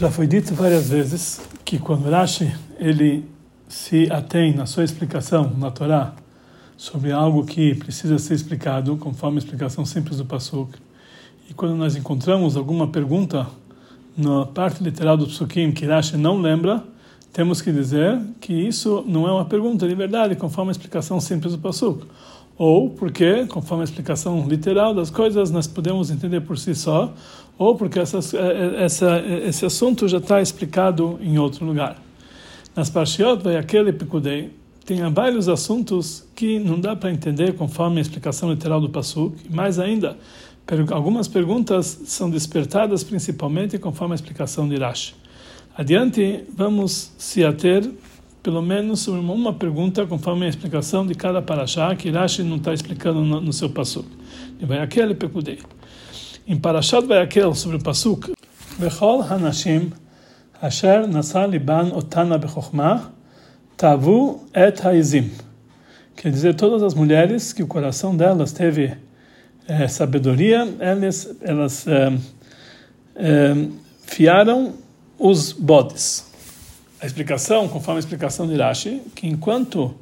Já foi dito várias vezes que quando Rashi ele se atém na sua explicação na Torá sobre algo que precisa ser explicado, conforme a explicação simples do Pasuk, e quando nós encontramos alguma pergunta na parte literal do Psukim que Rashi não lembra, temos que dizer que isso não é uma pergunta de verdade, conforme a explicação simples do Pasuk. Ou porque, conforme a explicação literal das coisas, nós podemos entender por si só, ou porque eh, eh, essa, esse assunto já está explicado em outro lugar. Nas Parshiot, vai aquele Picudei, tem vários assuntos que não dá para entender conforme a explicação literal do Pasuk, mais ainda, algumas perguntas são despertadas principalmente conforme a explicação de Rashi. Adiante, vamos se ater pelo menos sobre uma pergunta conforme a explicação de cada parashá que Rashi não está explicando no, no seu Pasuk. Vai aquele Picudei. Em Parashat Vayakel, sobre o Pasuk, Bechol Hanashim, Asher Nasa Liban Otana Bechokhmah, Tavu Et Haizim. Quer dizer, todas as mulheres que o coração delas teve é, sabedoria, elas, elas é, é, fiaram os bodes. A explicação, conforme a explicação de Rashi, que enquanto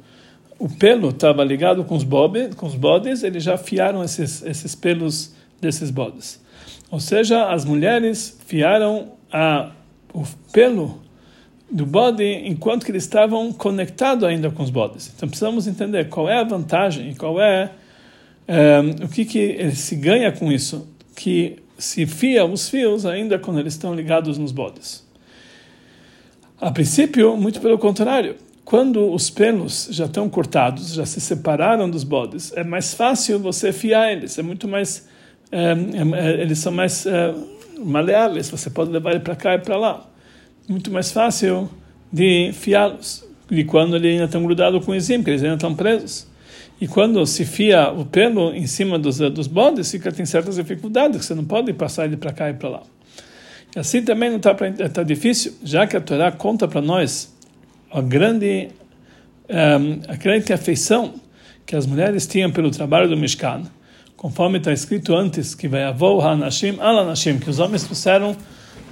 o pelo estava ligado com os, bobe, com os bodes, eles já fiaram esses, esses pelos desses bodes. Ou seja, as mulheres fiaram a, o pelo do bode enquanto que eles estavam conectados ainda com os bodes. Então precisamos entender qual é a vantagem e qual é um, eh, o que, que se ganha com isso, que se fia os fios ainda quando eles estão ligados nos bodes. A princípio, muito pelo contrário. Quando os pelos já estão cortados, já se separaram dos bodes, é mais fácil você fiar eles, é muito mais é, é, eles são mais é, maleáveis, você pode levar ele para cá e para lá. Muito mais fácil de fiá-los, de quando ele ainda estão grudados com o enzim, porque eles ainda estão presos. E quando se fia o pelo em cima dos, dos bodes, fica, tem certas dificuldades, você não pode passar ele para cá e para lá. Assim também não está tá difícil, já que a Torá conta para nós a grande, um, a grande afeição que as mulheres tinham pelo trabalho do Mishkan, conforme está escrito antes, que vai avô hanashim alanashim, que os homens trouxeram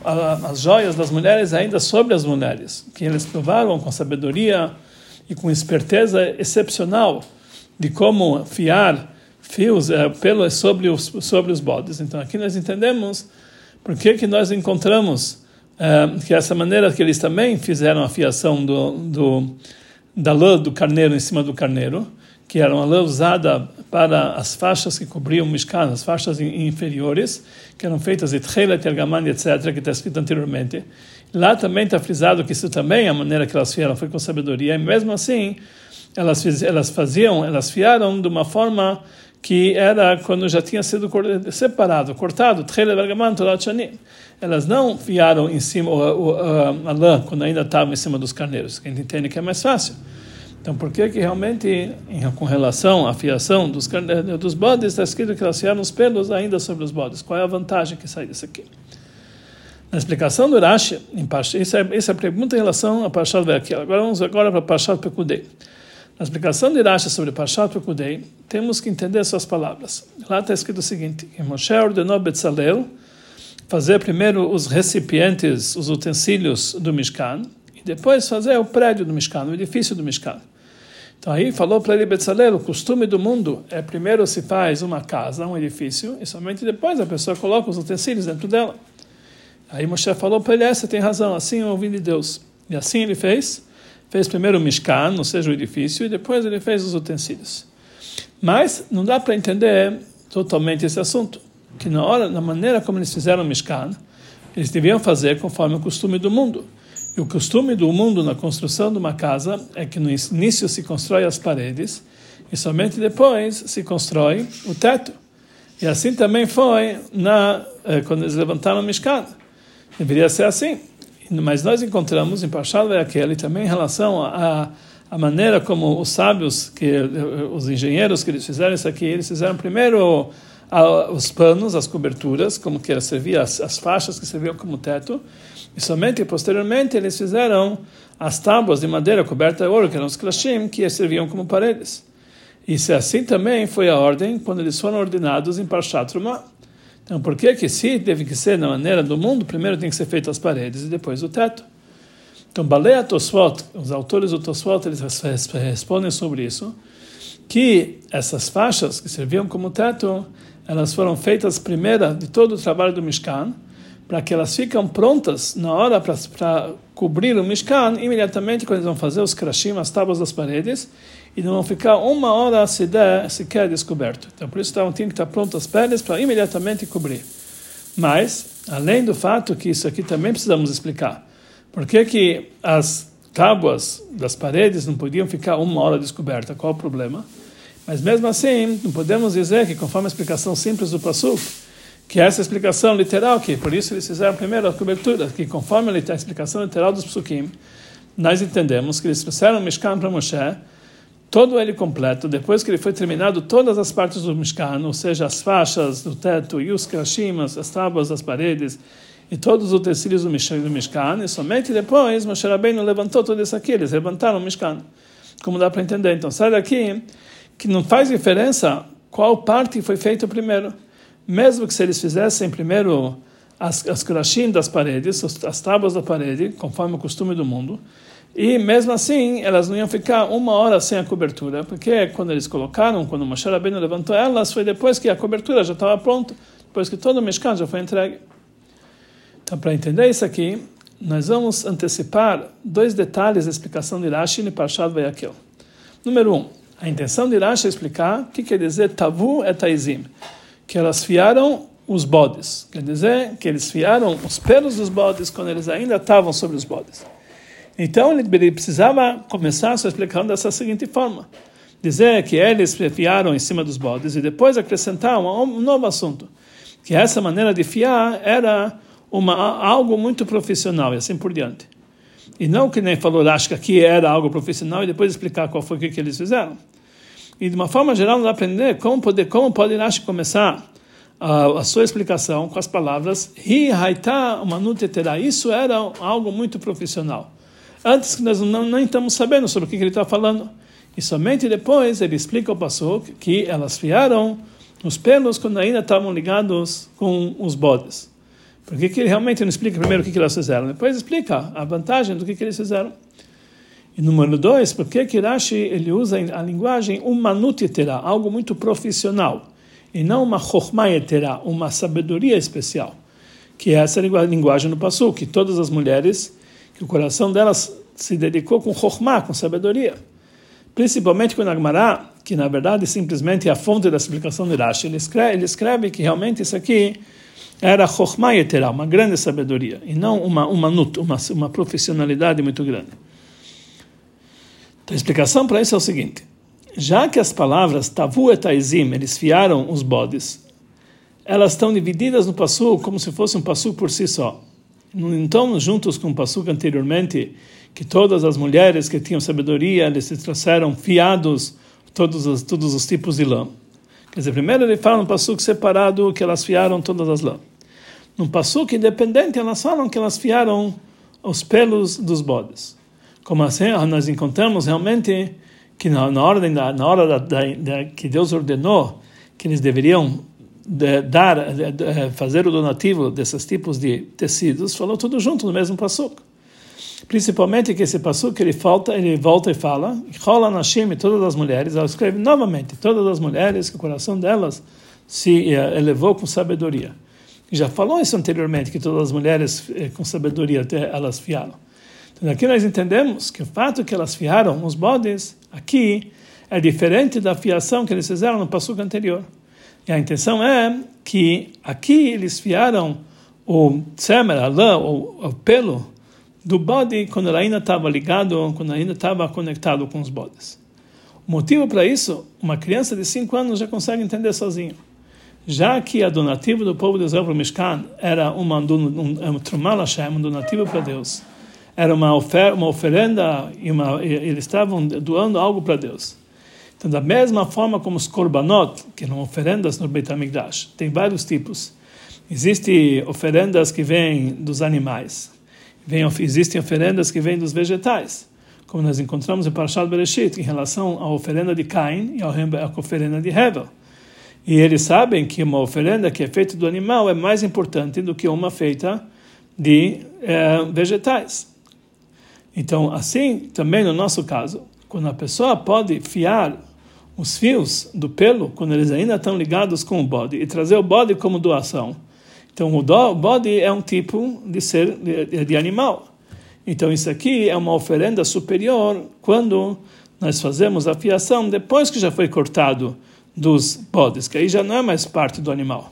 as joias das mulheres ainda sobre as mulheres, que eles provaram com sabedoria e com esperteza excepcional de como fiar fios é, pelos sobre os sobre os bodes. Então aqui nós entendemos por que que nós encontramos é, que essa maneira que eles também fizeram a fiação do, do da lã do carneiro em cima do carneiro que era uma lã usada para as faixas que cobriam o Mishkan, as faixas inferiores, que eram feitas de Tchelet, Tergaman, etc., que está escrito anteriormente. Lá também está frisado que isso também, a maneira que elas fizeram foi com sabedoria, e mesmo assim, elas, elas faziam, elas fiaram de uma forma que era quando já tinha sido separado, cortado. Elas não fiaram em cima, a, a, a lã, quando ainda estava em cima dos carneiros, a gente entende que é mais fácil. Então, por que que realmente, com relação à fiação dos, dos bodes, está escrito que elas fiaram os pelos ainda sobre os bodes? Qual é a vantagem que sai disso aqui? Na explicação do Rashi, em isso, é, isso é a pergunta em relação a Parshat Verkel. Agora vamos agora para Parshat Pekudei. Na explicação de Rashi sobre Parshat Pekudei, temos que entender suas palavras. Lá está escrito o seguinte, que Moshe ordenou Betzalel fazer primeiro os recipientes, os utensílios do Mishkan, e depois fazer o prédio do Mishkan, o edifício do Mishkan. Então aí falou para ele Betzalel, o costume do mundo é primeiro se faz uma casa, um edifício, e somente depois a pessoa coloca os utensílios dentro dela. Aí Moshe falou para ele, é, você tem razão, assim eu ouvi de Deus. E assim ele fez, fez primeiro o Mishkan, ou seja, o edifício, e depois ele fez os utensílios. Mas não dá para entender totalmente esse assunto, que na hora, na maneira como eles fizeram o Mishkan, eles deviam fazer conforme o costume do mundo. E o costume do mundo na construção de uma casa é que no início se constrói as paredes e somente depois se constrói o teto. E assim também foi na eh, quando eles levantaram o Mishkan. Deveria ser assim. Mas nós encontramos em Parshat Ve'akel também em relação a, a maneira como os sábios, que os engenheiros que eles fizeram isso aqui, eles fizeram primeiro os panos, as coberturas, como que servia as, as faixas que serviam como teto, e somente posteriormente eles fizeram as tábuas de madeira coberta de ouro, que eram os klashim, que serviam como paredes. E se assim também foi a ordem quando eles foram ordenados em Parshat Trumah. Então, por que que se teve que ser na maneira do mundo, primeiro tem que ser feito as paredes e depois o teto? Então, Balea Tosfot, os autores do Tosfot, eles respondem sobre isso, que essas faixas que serviam como teto, elas foram feitas primeira de todo o trabalho do Mishkan, para que elas ficam prontas na hora para cobrir o Mishkan, imediatamente quando eles vão fazer os krashim, as tábuas das paredes, e não ficar uma hora sequer descoberto. Então, por isso estavam, tinham que estar prontas as paredes para imediatamente cobrir. Mas, além do fato que isso aqui também precisamos explicar, por que, que as tábuas das paredes não podiam ficar uma hora descoberta? Qual o problema? Mas mesmo assim, não podemos dizer que, conforme a explicação simples do Passuk, que essa explicação literal, que por isso eles fizeram primeiro a cobertura, que conforme a explicação literal dos psukim, nós entendemos que eles trouxeram o Mishkan para Moshe, todo ele completo, depois que ele foi terminado todas as partes do Mishkan, ou seja, as faixas do teto e os krashimas, as tábuas das paredes e todos os utensílios do Mishkan, e somente depois Moshe Rabbeinu levantou tudo isso aqui, eles levantaram o Mishkan. Como dá para entender? Então, sai daqui que não faz diferença qual parte foi feita primeiro mesmo que se eles fizessem primeiro as, as das paredes, as tábuas da parede, conforme o costume do mundo, e mesmo assim elas não iam ficar uma hora sem a cobertura, porque quando eles colocaram, quando o Moshe Rabbeinu levantou elas, foi depois que a cobertura já estava pronta, depois que todo o Mishkan já foi entregue. Então, para entender isso aqui, nós vamos antecipar dois detalhes da explicação de Rashi no Parshat Vayakel. Número um, a intenção de Rashi é explicar o que quer dizer tavu taizim que elas fiaram os bodes. Quer dizer, que eles fiaram os pelos dos bodes quando eles ainda estavam sobre os bodes. Então ele precisava começar sua explicação dessa seguinte forma: dizer que eles fiaram em cima dos bodes e depois acrescentar um, novo assunto, que essa maneira de fiar era uma, algo muito profissional e assim por diante. E não que nem falou acho que era algo profissional e depois explicar qual foi o que, que eles fizeram. E de uma forma geral, nós aprender como pode, como pode Rashi começar a, a, sua explicação com as palavras manutetera. Isso era algo muito profissional. Antes que nós não, nem estamos sabendo sobre o que, que ele está falando. E somente depois ele explica o passo que elas fiaram os pelos quando ainda estavam ligados com os bodes. Por que, que ele realmente não explica primeiro o que, que elas fizeram? Depois explica a vantagem do que, que eles fizeram. E número dois, porque que Rashi ele usa a linguagem humanutitera, algo muito profissional, e não uma chokhmayetera, uma sabedoria especial, que é essa linguagem no Passu, que todas as mulheres, que o coração delas se dedicou com chokhmah, com sabedoria. Principalmente com Agmará, que na verdade simplesmente é a fonte da explicação de Rashi, ele escreve, ele escreve que realmente isso aqui era chokhmayetera, uma grande sabedoria, e não uma, uma, nut, uma, uma profissionalidade muito grande. Então, a explicação para isso é o seguinte: já que as palavras tavu e taizim, eles fiaram os bodes, elas estão divididas no passo como se fosse um passo por si só. Então, juntos com o passo anteriormente, que todas as mulheres que tinham sabedoria, eles se trouxeram fiados todos os, todos os tipos de lã. Quer dizer, primeiro ele fala no passo separado que elas fiaram todas as lã. Num passo independente, elas falam que elas fiaram os pelos dos bodes. Como assim? Ah, nós encontramos realmente que na, na ordem da, na hora da, da, da, que Deus ordenou que eles deveriam de, dar de, fazer o donativo desses tipos de tecidos falou tudo junto no mesmo passuco principalmente que esse passuco ele falta ele volta e fala rola Nashim e todas as mulheres ela escreve novamente todas as mulheres que o coração delas se eh, elevou com sabedoria já falou isso anteriormente que todas as mulheres eh, com sabedoria elas fiaram. Então aqui nós entendemos que o fato que elas fiaram os bodes aqui é diferente da fiação que eles fizeram no passuco anterior. E a intenção é que aqui eles fiaram o tzemer, a lã, o, o pelo do bode quando ela ainda estava ligado, quando ainda estava conectado com os bodes. O motivo para isso, uma criança de 5 anos já consegue entender sozinho. Já que a donativa do povo de Israel para o Mishkan era uma, um, um, um, um donativo para Deus, era uma, ofer uma oferenda uma, eles estavam doando algo para Deus. Então, da mesma forma como os korbanot, que eram oferendas no Beit HaMikdash, tem vários tipos. Existem oferendas que vêm dos animais, vem, existem oferendas que vêm dos vegetais, como nós encontramos em Parashat Bereshit, em relação à oferenda de Cain e à oferenda de Hevel. E eles sabem que uma oferenda que é feita do animal é mais importante do que uma feita de é, vegetais. Então, assim, também no nosso caso, quando a pessoa pode fiar os fios do pelo, quando eles ainda estão ligados com o bode, e trazer o bode como doação. Então, o bode é um tipo de ser de, de animal. Então, isso aqui é uma oferenda superior quando nós fazemos a fiação depois que já foi cortado dos bodes, que aí já não é mais parte do animal.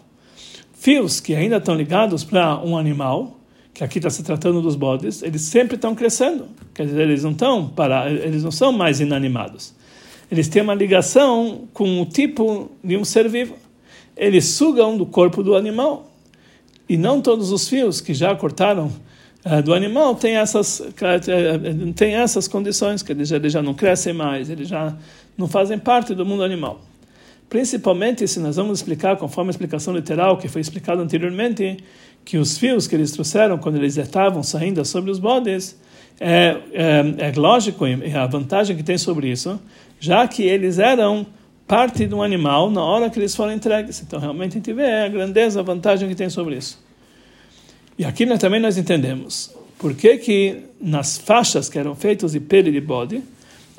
Fios que ainda estão ligados para um animal, que aqui está se tratando dos bodes, eles sempre estão crescendo. Quer dizer, eles não estão para, eles não são mais inanimados. Eles têm uma ligação com o tipo de um ser vivo. Eles sugam do corpo do animal. E não todos os fios que já cortaram uh, do animal têm essas, uh, têm essas condições, que eles já, eles já não crescem mais, eles já não fazem parte do mundo animal. Principalmente se nós vamos explicar, conforme a explicação literal que foi explicado anteriormente, que os fios que eles trouxeram quando eles estavam saindo sobre os bodes, é, é, é lógico, a vantagem que tem sobre isso, já que eles eram parte de um animal na hora que eles foram entregues. Então, realmente, a gente vê a grandeza, a vantagem que tem sobre isso. E aqui também nós entendemos por que, que nas faixas que eram feitas de pele de bode,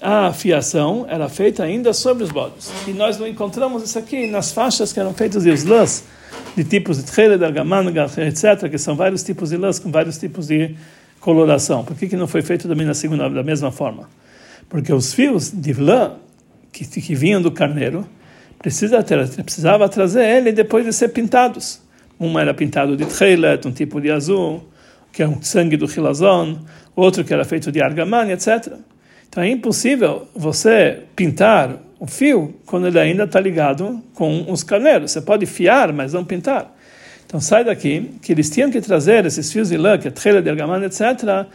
a fiação era feita ainda sobre os bodes. E nós não encontramos isso aqui nas faixas que eram feitas de lãs, de tipos de tchele, de argamano, etc., que são vários tipos de lãs com vários tipos de coloração. Por que, que não foi feito também na segunda, da mesma forma? Porque os fios de lã que, que vinham do carneiro precisa ter, precisava trazer ele depois de ser pintados. Um era pintado de tchelet, um tipo de azul, que é um sangue do hilazon, outro que era feito de argamani, etc. Então é impossível você pintar o fio quando ele ainda está ligado com os carneiros. Você pode fiar, mas não pintar. Então sai daqui que eles tinham que trazer esses fios de lã, que é trela de argamano, etc.,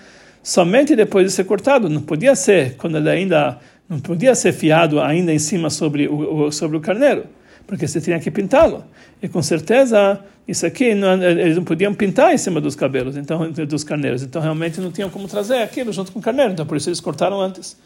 somente depois de ser cortado. Não podia ser quando ele ainda não podia ser fiado ainda em cima sobre o, sobre o carneiro, porque você tinha que pintá-lo. E com certeza isso aqui não, eles não podiam pintar em cima dos cabelos, então dos carneiros. Então realmente não tinham como trazer aquilo junto com o carneiro. Então por isso eles cortaram antes.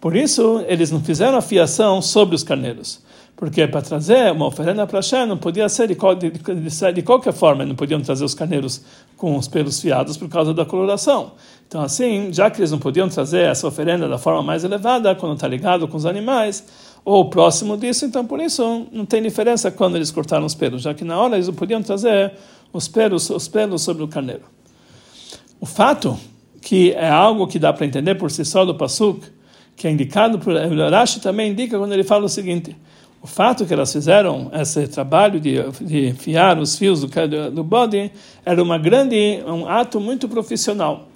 Por isso eles não fizeram a fiação sobre os carneiros. Porque para trazer uma oferenda para Hashem não podia ser de, de, de, qualquer forma, não podiam trazer os carneiros com os pelos fiados por causa da coloração. Então, assim, já que eles não podiam trazer essa oferenda da forma mais elevada, quando está ligado com os animais, ou próximo disso, então por isso não tem diferença quando eles cortaram os pelos, já que na hora eles não podiam trazer os pelos, os pelos sobre o carneiro. O fato que é algo que dá para entender por si só do Pasuk, que é indicado por Rashi também indica quando ele fala o seguinte: o fato que elas fizeram esse trabalho de, de fiar os fios do, do bode era uma grande, um ato muito profissional.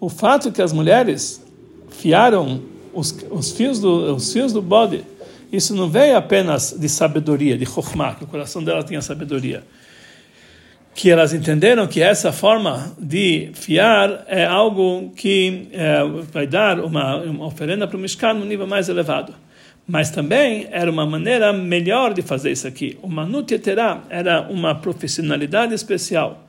O fato que as mulheres fiaram os, os, fios, do, os fios do bode, isso não veio apenas de sabedoria, de chokhmah, que o coração dela tinha sabedoria. Que elas entenderam que essa forma de fiar é algo que é, vai dar uma, uma oferenda para o Mishkan no nível mais elevado mas também era uma maneira melhor de fazer isso aqui. O Manut Yeterá era uma profissionalidade especial,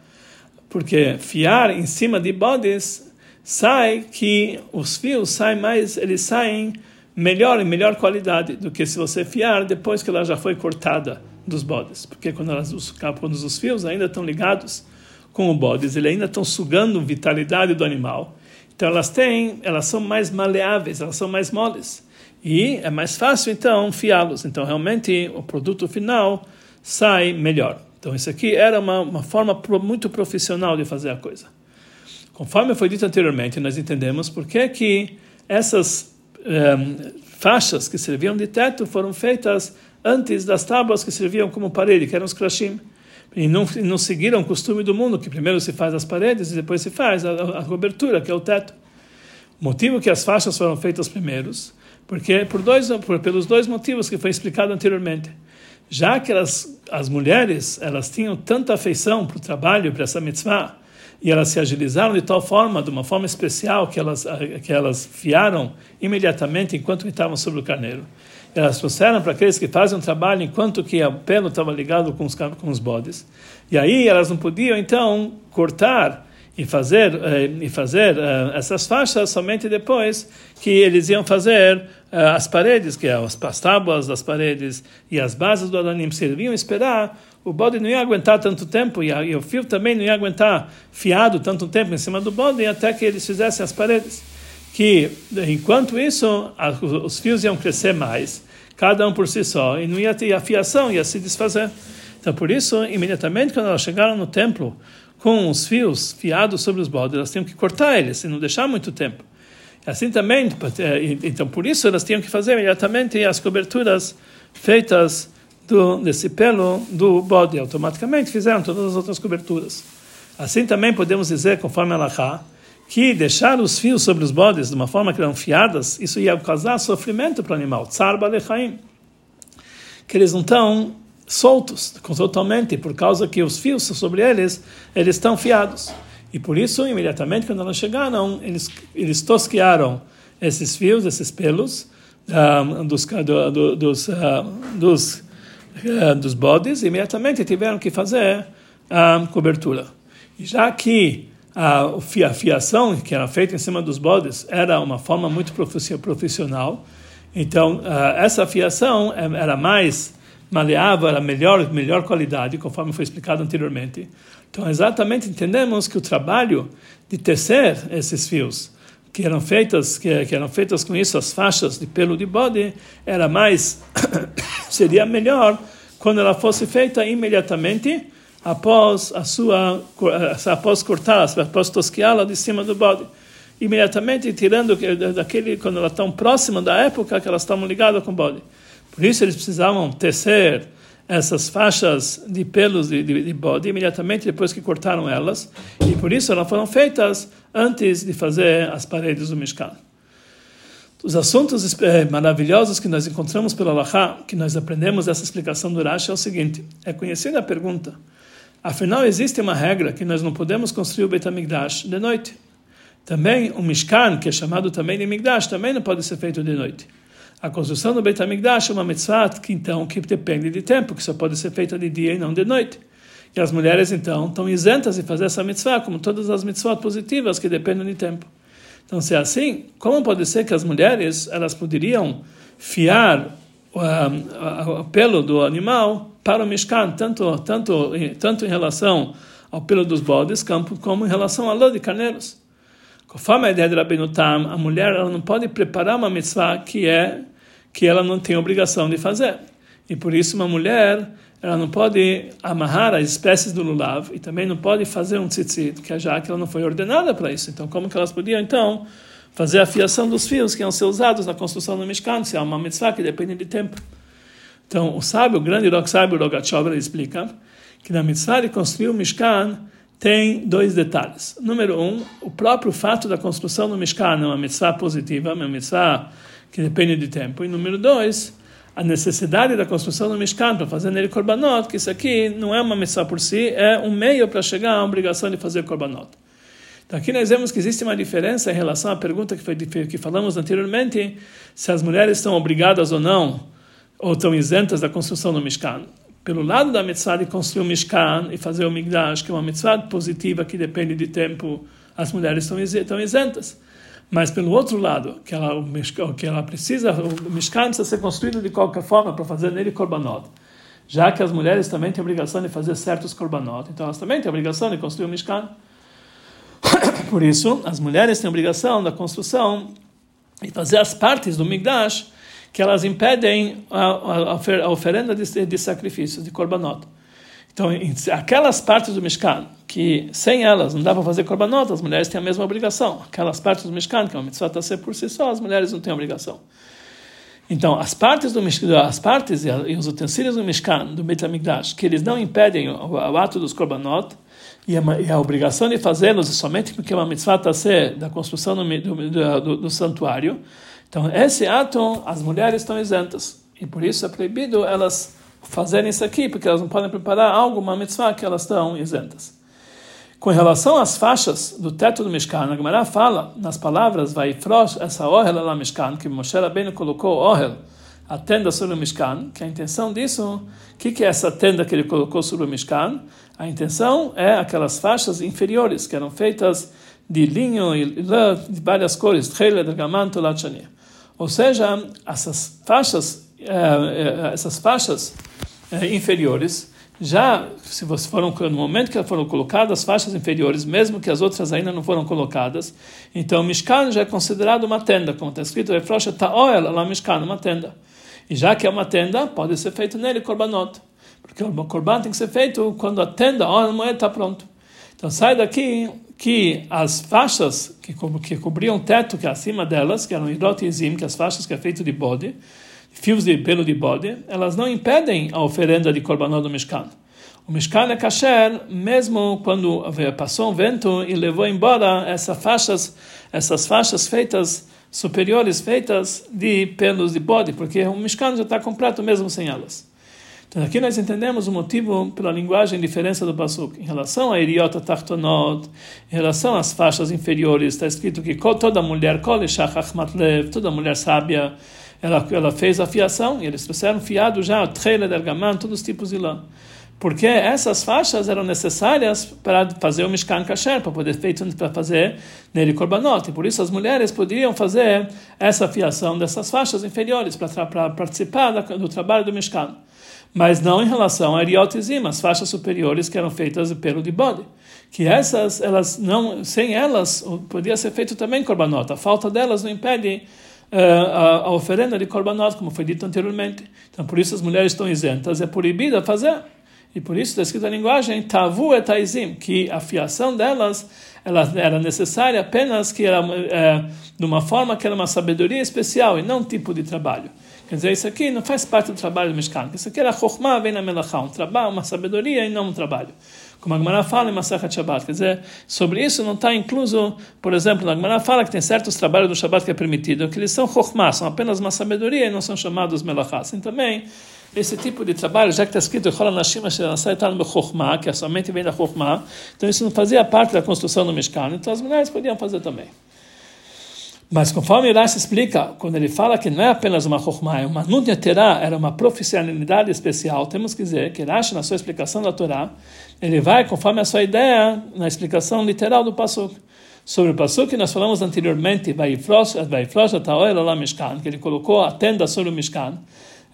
porque fiar em cima de bodes sai que os fios saem mais, eles saem melhor em melhor qualidade do que se você fiar depois que ela já foi cortada dos bodes, porque quando, elas, os, quando os fios ainda estão ligados com o bodes, eles ainda estão sugando vitalidade do animal. Então elas têm, elas são mais maleáveis, elas são mais moles e é mais fácil então fiá-los. Então realmente o produto final sai melhor. Então isso aqui era uma, uma forma muito profissional de fazer a coisa. Conforme foi dito anteriormente, nós entendemos por que que essas um, ehm, faixas que serviam de teto foram feitas antes das tábuas que serviam como parede, que eram os krashim. E não, não seguiram o costume do mundo, que primeiro se faz as paredes e depois se faz a, a cobertura, que é o teto. O motivo que as faixas foram feitas primeiros porque por dois, por, pelos dois motivos que foi explicado anteriormente. Já que elas, as mulheres elas tinham tanta afeição para o trabalho, para essa mitzvah, e elas se agilizaram de tal forma, de uma forma especial, que elas, que elas fiaram imediatamente enquanto estavam sobre o carneiro. Elas trouxeram para aqueles que fazem o trabalho enquanto que o pelo estava ligado com os, com os bodes. E aí elas não podiam, então, cortar e fazer, eh, e fazer eh, essas faixas somente depois que eles iam fazer as paredes, que é as, as tábuas das paredes e as bases do Adanim serviam esperar, o bode não ia aguentar tanto tempo e, e, o fio também não ia aguentar fiado tanto tempo em cima do bode até que eles fizessem as paredes. Que enquanto isso, a, os fios iam crescer mais, cada um por si só, e não ia ter a fiação, ia se desfazer. Então, por isso, imediatamente quando elas chegaram no templo com os fios fiados sobre os bodes, elas tinham que cortar eles e não deixar muito tempo. Assim também, então por isso elas tinham que fazer imediatamente as coberturas feitas do, desse pelo do bode. Automaticamente fizeram todas as outras coberturas. Assim também podemos dizer, conforme Allahá, que deixar os fios sobre os bodes de uma forma que eram fiadas, isso ia causar sofrimento para o animal. Tsar balechaim. Que eles não estão soltos totalmente, por causa que os fios sobre eles, eles estão fiados. E por isso, imediatamente quando elas chegaram, eles, eles tosquearam esses fios, esses pelos um, ah, dos, do, do, dos, uh, dos, uh, dos bodes, e imediatamente tiveram que fazer a cobertura. E já que a, fiação que era feita em cima dos bodes era uma forma muito profissional, então essa fiação era mais maleável, era melhor, melhor qualidade, conforme foi explicado anteriormente. Então, exatamente entendemos que o trabalho de tecer esses fios, que eram feitas, que, que eram feitas com isso as faixas de pelo de bode, era mais seria melhor quando ela fosse feita imediatamente após a sua após cortar, após tosqueá-la de cima do bode imediatamente tirando daquele quando ela tão próxima da época que elas estavam ligadas com o bode. Por isso eles precisavam tecer essas faixas de pelos de, de, de bode imediatamente depois que cortaram elas, e por isso elas foram feitas antes de fazer as paredes do Mishkan. Os assuntos eh, maravilhosos que nós encontramos pela Laha, que nós aprendemos dessa explicação do Rashi, é o seguinte: é conhecida a pergunta. Afinal, existe uma regra que nós não podemos construir o Beit HaMikdash de noite. Também o Mishkan, que é chamado também de Mikdash, também não pode ser feito de noite. A construção do Beit HaMikdash é uma mitzvah que então que depende de tempo, que só pode ser feita de dia e não de noite. E as mulheres então estão isentas de fazer essa mitzvah, como todas as mitzvot positivas que dependem de tempo. Então, se é assim, como pode ser que as mulheres elas poderiam fiar o, pelo do animal para o Mishkan, tanto, tanto, tanto em relação ao pelo dos bodes, como em relação à lã de carneiros? Conforme a ideia de Rabbeinu Tam, a mulher ela não pode preparar uma mitzvah que é que ela não tem obrigação de fazer. E por isso uma mulher ela não pode amarrar as espécies do lulav e também não pode fazer um tzitzit, que já que ela não foi ordenada para isso. Então, como que elas podiam, então, fazer a fiação dos fios que iam ser usados na construção do Mishkan, se é uma mitzvah que depende de tempo. Então, o sábio, o grande sábio Rogatchover, ele explica que na mitzvah de construir o Mishkan tem dois detalhes. Número um, o próprio fato da construção do Mishkan é uma mitzvah positiva, uma mitzvah que depende de tempo. E número dois, a necessidade da construção do Mishkan para fazer nele korbanot, que isso aqui não é uma missão por si, é um meio para chegar à obrigação de fazer korbanot. Então aqui nós vemos que existe uma diferença em relação à pergunta que, foi, que falamos anteriormente, se as mulheres estão obrigadas ou não, ou estão isentas da construção do Mishkan. Pelo lado da mitzvah de construir o Mishkan e fazer o Migdash, que é uma mitzvah positiva que depende de tempo, as mulheres estão isentas. Mas pelo outro lado, que ela, o que ela precisa, o Mishkan precisa ser construído de qualquer forma para fazer nele korbanot. Já que as mulheres também têm a obrigação de fazer certos korbanot, então elas também têm a obrigação de construir o Mishkan. Por isso, as mulheres têm a obrigação da construção e fazer as partes do Migdash que elas impedem a, a, a oferenda de, de sacrifícios, de korbanot. Então, aquelas partes do Mishkan, que sem elas não dá para fazer korbanot, as mulheres têm a mesma obrigação. Aquelas partes do Mishkan, que é uma mitzvah a ser por si só, as mulheres não têm obrigação. Então, as partes do Mishkan, as partes e os utensílios do Mishkan, do Beit HaMikdash, que eles não impedem o, o ato dos korbanot, e a, e a obrigação de fazê-los somente porque é uma mitzvah a ser da construção do, do, do, do santuário. Então, esse ato, as mulheres estão isentas. E por isso é proibido elas fazerem isso aqui, porque elas não podem preparar algo, uma mitzvah, que elas estão isentas. Com relação às faixas do teto do Mishkan, a Gemara fala nas palavras vai frosh essa ohel lá Mishkan, que Moshe Rabbeinu colocou ohel, a tenda sobre o Mishkan, que a intenção disso, o que, que é essa tenda que ele colocou sobre o Mishkan? A intenção é aquelas faixas inferiores, que eram feitas de linho e lã de várias cores, trela, dergamanto, lachania. Ou seja, essas faixas, essas faixas inferiores, já se foram no momento que foram colocadas as faixas inferiores, mesmo que as outras ainda não foram colocadas, então Mishkan já é considerado uma tenda, como está escrito, Refrosha Ta'oel lá Mishkan, uma tenda. E já que é uma tenda, pode ser feito nele korbanot. Porque o korban tem que ser feito quando a tenda, a moeda está pronto. Então sai daqui que as faixas que, que cobriam o teto que é acima delas, que eram irot e que as faixas que é feito de bode, fios de pelo de bode, elas não impedem a oferenda de korbanot do Mishkan. O Mishkan é kasher mesmo quando passou um vento e levou embora essas faixas, essas faixas feitas superiores feitas de pelos de bode, porque o Mishkan já está completo mesmo sem elas. Então aqui nós entendemos o motivo pela linguagem diferença do Pasuk. Em relação a Iriota Tartonot, em relação às faixas inferiores, está escrito que toda mulher, toda mulher sábia, ela, ela fez a fiação, e eles trouxeram fiado já, trailer, dergamã, todos os tipos de lã porque essas faixas eram necessárias para fazer o Mishkan Kasher, para poder feito para fazer nele korbanot. E por isso as mulheres poderiam fazer essa fiação dessas faixas inferiores para, para participar do trabalho do Mishkan. Mas não em relação a Eriotizim, as faixas superiores que eram feitas de pelo de bode. Que essas, elas não, sem elas, podia ser feito também korbanot. A falta delas não impede uh, a, a oferenda de korbanot, como foi dito anteriormente. Então por isso as mulheres estão isentas, é proibida fazer. E por isso está escrito na linguagem tavu etaizim, que a fiação delas ela era necessária apenas que era é, de uma forma que era uma sabedoria especial e não um tipo de trabalho. Quer dizer, isso aqui não faz parte do trabalho do Mishkan. Isso aqui era chokhmah na melachá, um trabalho, uma sabedoria e não um trabalho. Como a Gemara fala em Masachat Shabbat. Quer dizer, sobre isso não está incluso, por exemplo, a Gemara fala que tem certos trabalhos do Shabbat que é permitido, que eles são chokhmah, são apenas uma sabedoria e não são chamados melachá. Assim também, esse tipo de trabalho, já que está escrito que é somente vem da Chokhmah, então isso não fazia parte da construção do Mishkan, então as mulheres podiam fazer também. Mas conforme Rashi explica, quando ele fala que não é apenas uma Chokhmah, é uma Nunya Terá, era uma profissionalidade especial, temos que dizer que Rashi, na sua explicação da Torá, ele vai conforme a sua ideia na explicação literal do Pasuk. Sobre o Pasuk que nós falamos anteriormente, que ele colocou a tenda sobre o Mishkan,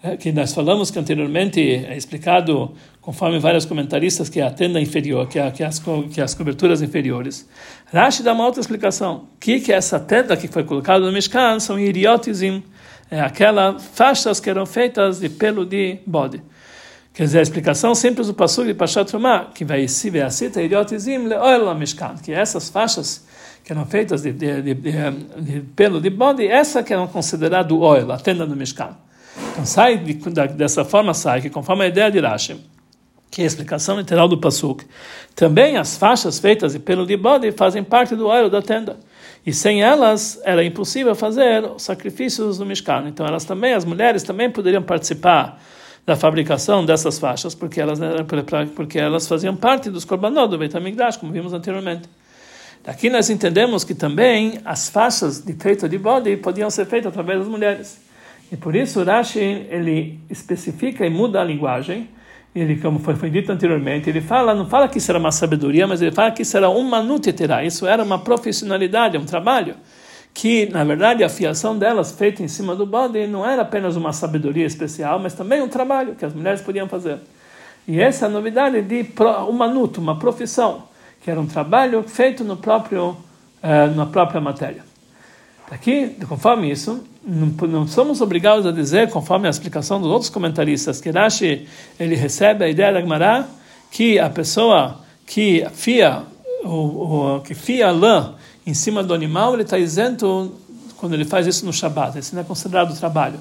é, que nós falamos que anteriormente é explicado, conforme vários comentaristas, que é a tenda inferior, que é, que é, as, que é as coberturas inferiores. Rashi dá uma outra explicação. O que, que é essa tenda que foi colocada no Mishkan? São iriotizim, é aquelas faixas que eram feitas de pelo de bode. Quer dizer, a explicação simples do Passuk de Pashat Rumah, que vai se ver a cita iriotizim le'oel Mishkan, que essas faixas que eram feitas de, de, de, de, pelo de bode, essa que eram o oil, a tenda do Mishkan. Então sai de, dessa forma sai que conforme a ideia de Rashi, que é a explicação literal do pasuk, também as faixas feitas de pelo de bode fazem parte do óleo da tenda. E sem elas era impossível fazer os sacrifícios do Mishkan. Então elas também, as mulheres também poderiam participar da fabricação dessas faixas, porque elas porque elas faziam parte dos korbanot do Beit HaMikdash, como vimos anteriormente. Daqui nós entendemos que também as faixas de feito de bode podiam ser feitas através das mulheres. E por isso Rashi ele especifica e muda a linguagem. Ele, como foi, foi dito anteriormente, ele fala, não fala que isso era uma sabedoria, mas ele fala que isso era uma nutetera, isso era uma profissionalidade, um trabalho que, na verdade, a fiação delas, feita em cima do bode, não era apenas uma sabedoria especial, mas também um trabalho que as mulheres podiam fazer. E essa é a novidade de uma nuto, uma profissão, que era um trabalho feito no próprio, eh, na própria matéria. Aqui, conforme isso, não, não, somos obrigados a dizer, conforme a explicação dos outros comentaristas, que Rashi ele recebe a ideia da Gemara que a pessoa que fia o, o que fia a lã em cima do animal ele está isento quando ele faz isso no Shabat. Isso não é considerado trabalho,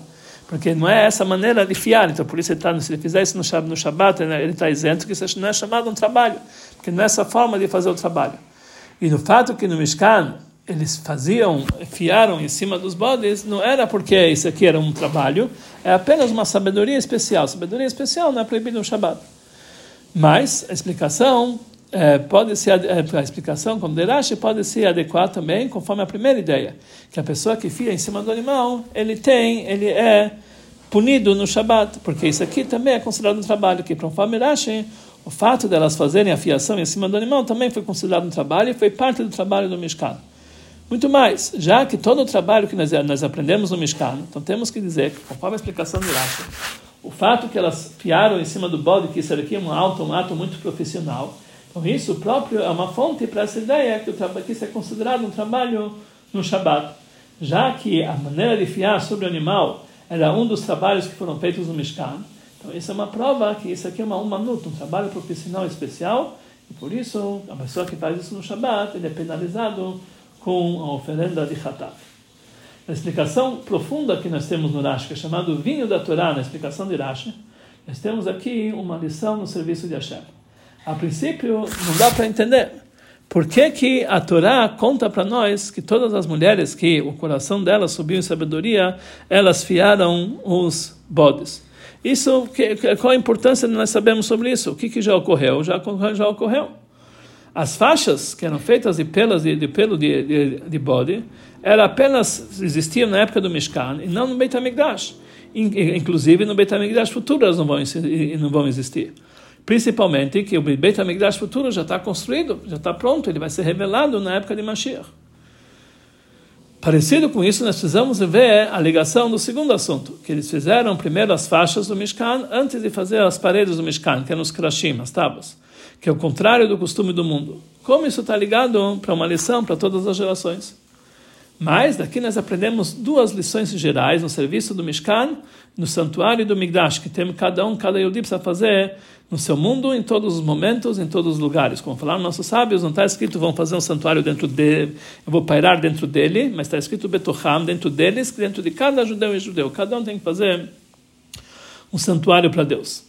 porque não é essa maneira de fiar. Então por isso ele tá, se ele fizer isso no Shabat, no Shabat ele está isento, que isso não é chamado um trabalho, porque não é essa forma de fazer o trabalho. E no fato que no Mishkan eles faziam, fiaram em cima dos bodes, não era porque isso aqui era um trabalho, é apenas uma sabedoria especial. Sabedoria especial não é proibido no Shabbat. Mas a explicação é, pode ser é, a explicação como Derashi pode ser adequada também conforme a primeira ideia, que a pessoa que fia em cima do animal, ele tem, ele é punido no Shabbat, porque isso aqui também é considerado um trabalho que conforme Rashi, o fato delas fazerem a fiação em cima do animal também foi considerado um trabalho e foi parte do trabalho do Mishkan. Muito mais, já que todo o trabalho que nós, nós aprendemos no Mishkan, então temos que dizer, conforme a explicação de Rashi, o fato que elas piaram em cima do bode, que isso aqui é um ato, um ato muito profissional, então isso próprio é uma fonte para essa ideia que, o que isso é considerado um trabalho no Shabat. Já que a maneira de fiar sobre o animal era um dos trabalhos que foram feitos no Mishkan, então isso é uma prova que isso aqui é uma umanut, um trabalho profissional especial, e por isso a pessoa que faz isso no Shabat ele é penalizado com a oferenda de Hatat. A explicação profunda que nós temos no Rashi, que é chamado vinho da Torá, na explicação de Rashi, nós temos aqui uma lição no serviço de Hashem. A princípio, não dá para entender. Por que, que a Torá conta para nós que todas as mulheres que o coração delas subiu em sabedoria, elas fiaram os bodes? Isso, qual a importância de nós sabemos sobre isso? O que, que já ocorreu? Já, já ocorreu. As faixas que eram feitas de pelas de, de pelo de, de, de bode, era apenas existiam na época do Mishkan e não no Beit HaMikdash. Inclusive no Beit HaMikdash futuro elas não vão, não vão existir. Principalmente que o Beit HaMikdash futuro já está construído, já está pronto, ele vai ser revelado na época de Mashiach. Parecido com isso, nós precisamos ver a ligação do segundo assunto, que eles fizeram primeiro as faixas do Mishkan antes de fazer as paredes do Mishkan, que eram os krashim, as tábuas que é o contrário do costume do mundo. Como isso está ligado para uma lição para todas as gerações? Mas daqui nós aprendemos duas lições gerais no serviço do Mishkan, no santuário do Migdash, que tem cada um, cada Yudi precisa fazer no seu mundo, em todos os momentos, em todos os lugares. Como falaram nossos sábios, não está escrito vão fazer um santuário dentro dele, eu vou pairar dentro dele, mas está escrito Betoham dentro deles, dentro de cada judeu e judeu. Cada um tem que fazer um santuário para Deus.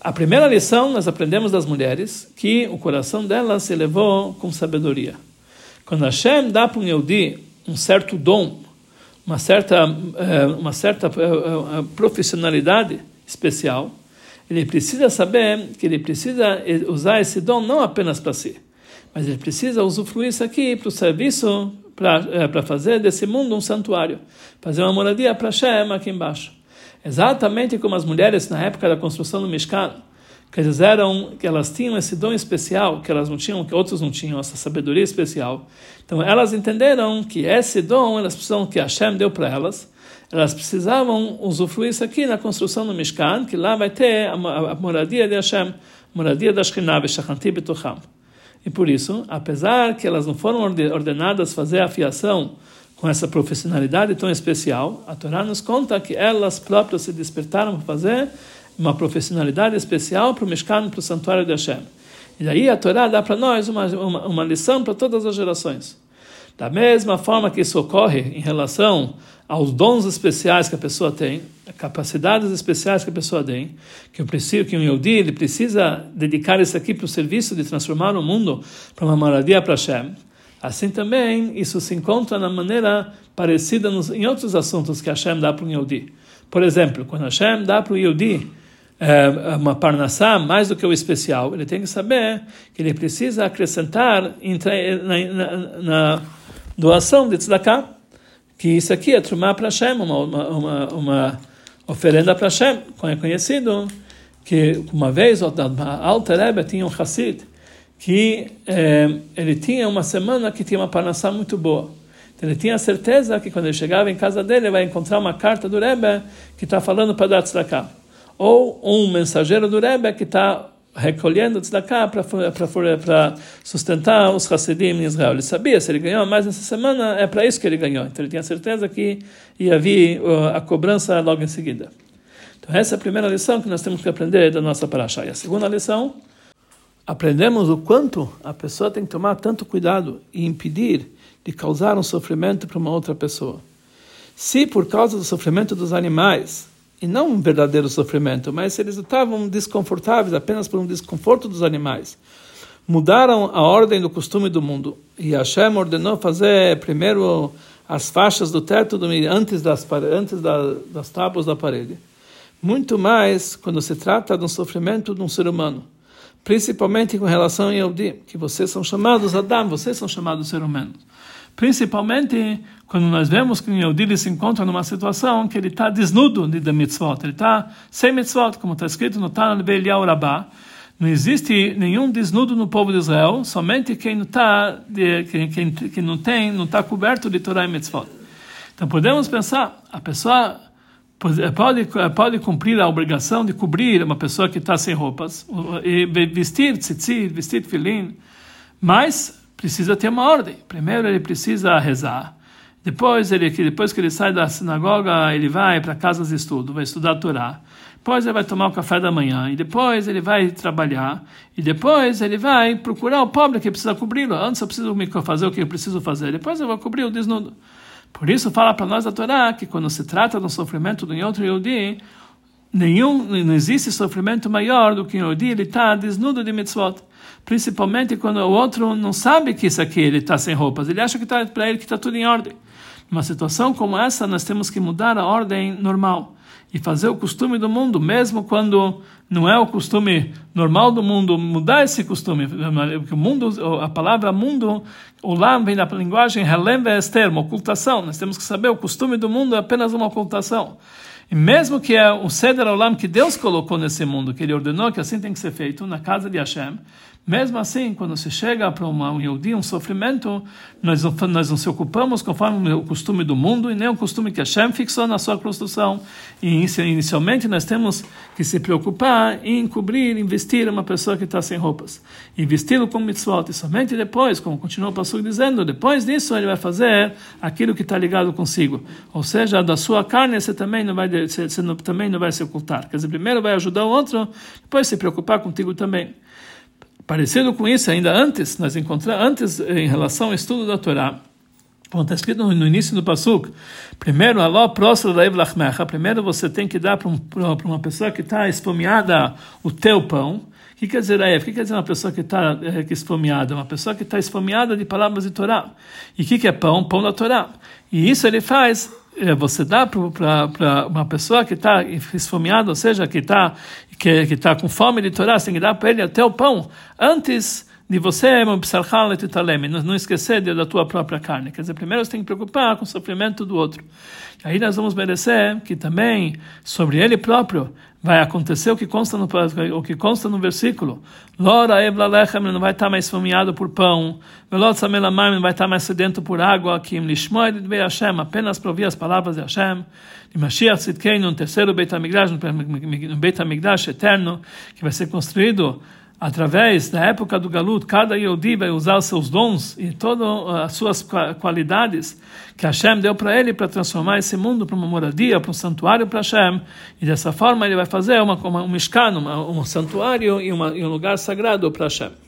A primeira lição nós aprendemos das mulheres que o coração delas se elevou com sabedoria. Quando Hashem dá para um Yehudi um certo dom, uma certa, eh, uma certa eh, eh, profissionalidade especial, ele precisa saber que ele precisa usar esse dom não apenas para si, mas ele precisa usufruir isso aqui para o serviço, para fazer desse mundo um santuário, fazer uma moradia para Hashem aqui embaixo. Exatamente como as mulheres na época da construção do Mishkan, que eles eram, que elas tinham esse dom especial, que elas não tinham, que outros não tinham, essa sabedoria especial. Então elas entenderam que esse dom, elas precisam que Hashem deu para elas, elas precisavam usufruir isso aqui na construção do Mishkan, que lá vai ter a, a, a moradia de Hashem, moradia da Shekhinah, Beshachanti Betocham. E por isso, apesar que elas não foram ordenadas fazer a fiação com essa profissionalidade tão especial, a Torá nos conta que elas próprias se despertaram para fazer uma profissionalidade especial para o Mishkan, para o santuário de Hashem. E daí a Torá dá para nós uma, uma, uma lição para todas as gerações. Da mesma forma que isso ocorre em relação aos dons especiais que a pessoa tem, capacidades especiais que a pessoa tem, que eu preciso que um Yodi ele precisa dedicar isso aqui para o serviço de transformar o mundo para uma maravilha para Hashem. Assim também, isso se encontra na maneira parecida nos, em outros assuntos que Hashem dá para um Yehudi. Por exemplo, quando Hashem dá para o Yehudi é, uma parnassá mais do que o especial, ele tem que saber que ele precisa acrescentar na, na, na doação de tzedakah, que isso aqui é trumar para Hashem, uma, uma, uma, oferenda para Hashem. É conhecido que uma vez o Alter Rebbe tinha um Hassid, que eh, ele tinha uma semana que tinha uma parnassá muito boa. Então, ele tinha certeza que quando ele chegava em casa dele, ele vai encontrar uma carta do Rebbe que está falando para dar tzedakah. Ou um mensageiro do Rebbe que está recolhendo tzedakah para sustentar os Hassidim em Israel. Ele sabia, se ele ganhou mais nessa semana, é para isso que ele ganhou. Então ele tinha certeza que ia vir uh, a cobrança logo em seguida. Então essa é a primeira lição que nós temos que aprender da nossa paraxá. E a segunda lição aprendemos o quanto a pessoa tem que tomar tanto cuidado e impedir de causar um sofrimento para uma outra pessoa. Se por causa do sofrimento dos animais, e não um verdadeiro sofrimento, mas se eles estavam desconfortáveis apenas por um desconforto dos animais, mudaram a ordem do costume do mundo, e Hashem ordenou fazer primeiro as faixas do teto do, antes, das, antes da, das tábuas da parede. Muito mais quando se trata de um sofrimento de um ser humano principalmente com relação a Yehudi, que vocês são chamados Adam, vocês são chamados ser humanos. Principalmente quando nós vemos que o Yehudi se encontra numa situação que ele está desnudo de mitzvot, ele está sem mitzvot, como está escrito no Tanakh Belial Rabbah, Não existe nenhum desnudo no povo de Israel, somente quem não está, quem, quem, quem não tem, não está coberto de Torah e Mitzvot. Então podemos pensar, a pessoa pode pode cumprir a obrigação de cobrir uma pessoa que está sem roupas e vestir tzitzit, vestir filim, mas precisa ter uma ordem. Primeiro ele precisa rezar. Depois ele depois que ele sai da sinagoga ele vai para casas de estudo, vai estudar a Torá depois ele vai tomar o café da manhã, e depois ele vai trabalhar, e depois ele vai procurar o pobre que precisa cobri-lo. Antes eu preciso fazer o que eu preciso fazer, depois eu vou cobrir o desnudo. Por isso fala para nós a Torá que quando se trata do sofrimento de outro Yehudi, nenhum, não existe sofrimento maior do que um Yehudi, ele está desnudo de mitzvot. Principalmente quando o outro não sabe que isso aqui ele está sem roupas, ele acha que está para ele que está tudo em ordem. Numa situação como essa, nós temos que mudar a ordem normal e fazer o costume do mundo, mesmo quando não é o costume normal do mundo, mudar esse costume. Porque o mundo, a palavra mundo, o lam vem da linguagem helem termo, ocultação. Nós temos que saber o costume do mundo é apenas uma ocultação. E mesmo que é o Seder Olam que Deus colocou nesse mundo, que Ele ordenou que assim tem que ser feito, na casa de Hashem, mesmo assim, quando se chega para um Yehudi, um sofrimento, nós nós não se ocupamos conforme o costume do mundo e nem o costume que Hashem fixou na sua construção. E inicialmente nós temos que se preocupar em cobrir, investir uma pessoa que está sem roupas. E vesti-lo com mitzvot. E somente depois, como continua o Passuco dizendo, depois disso ele vai fazer aquilo que está ligado consigo. Ou seja, da sua carne você também não vai, você, você não, também não vai se ocultar. Quer dizer, primeiro vai ajudar o outro, depois se preocupar contigo também. Parecido com isso, ainda antes, nós encontramos, antes, em relação ao estudo da Torá, como está escrito no, início do Pasuk, primeiro, aló próximo da Evlachmecha, primeiro você tem que dar para um, uma pessoa que está esfomeada o teu pão. O que quer dizer Aev? O que quer dizer uma pessoa que está é, esfomeada? Uma pessoa que está esfomeada de palavras de Torá. E o que, que é pão? Pão da Torá. E isso ele faz você dá para uma pessoa que está esfomeada, ou seja, que está que está com fome de Torá, você tem que dar para ele até o pão antes de você não esquecer da tua própria carne. Quer dizer, primeiro você tem que preocupar com o sofrimento do outro. Aí nós vamos merecer que também sobre ele próprio vai acontecer o que consta no o que consta no versículo. Lora eblalechem não vai estar mais fomeado por pão. Velot samelamam não vai estar mais sedento por água. Kim lishmoed de Hashem apenas para ouvir as palavras de Hashem. De Mashiach Tzidkei no terceiro Beit Hamikdash no Beit Hamikdash eterno que vai ser construído através da época do Galut, cada Yehudi vai usar seus dons e todas as suas qualidades que Hashem deu para ele para transformar esse mundo para uma moradia, para um santuário para Hashem. E dessa forma ele vai fazer uma, uma, um mishkan, um santuário e, uma, e um lugar sagrado para Hashem.